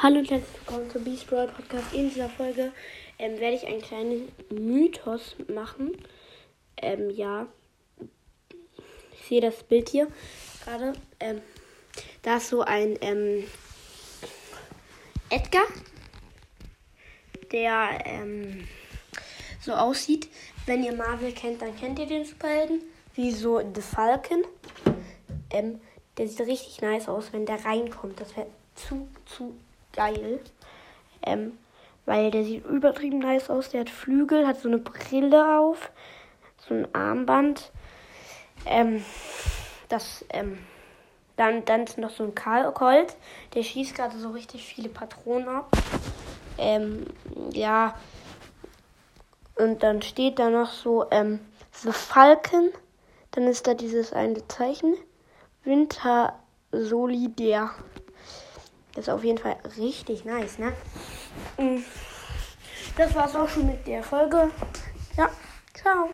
Hallo und herzlich willkommen zum Beast Brawl Podcast. In dieser Folge ähm, werde ich einen kleinen Mythos machen. Ähm, ja. Ich sehe das Bild hier gerade. Ähm, da ist so ein ähm, Edgar, der ähm, so aussieht. Wenn ihr Marvel kennt, dann kennt ihr den Superhelden. Wie so The Falcon. Ähm, der sieht richtig nice aus, wenn der reinkommt. Das wäre zu, zu geil. Ähm, weil der sieht übertrieben nice aus. Der hat Flügel, hat so eine Brille auf, so ein Armband. Ähm, das, ähm, dann, dann ist noch so ein Colt. Der schießt gerade so richtig viele Patronen ab. Ähm, ja. Und dann steht da noch so, ähm, The Falcon. Dann ist da dieses eine Zeichen. Winter Solidär. Das ist auf jeden Fall richtig nice, ne? Mm. Das war's auch schon mit der Folge. Ja, ciao.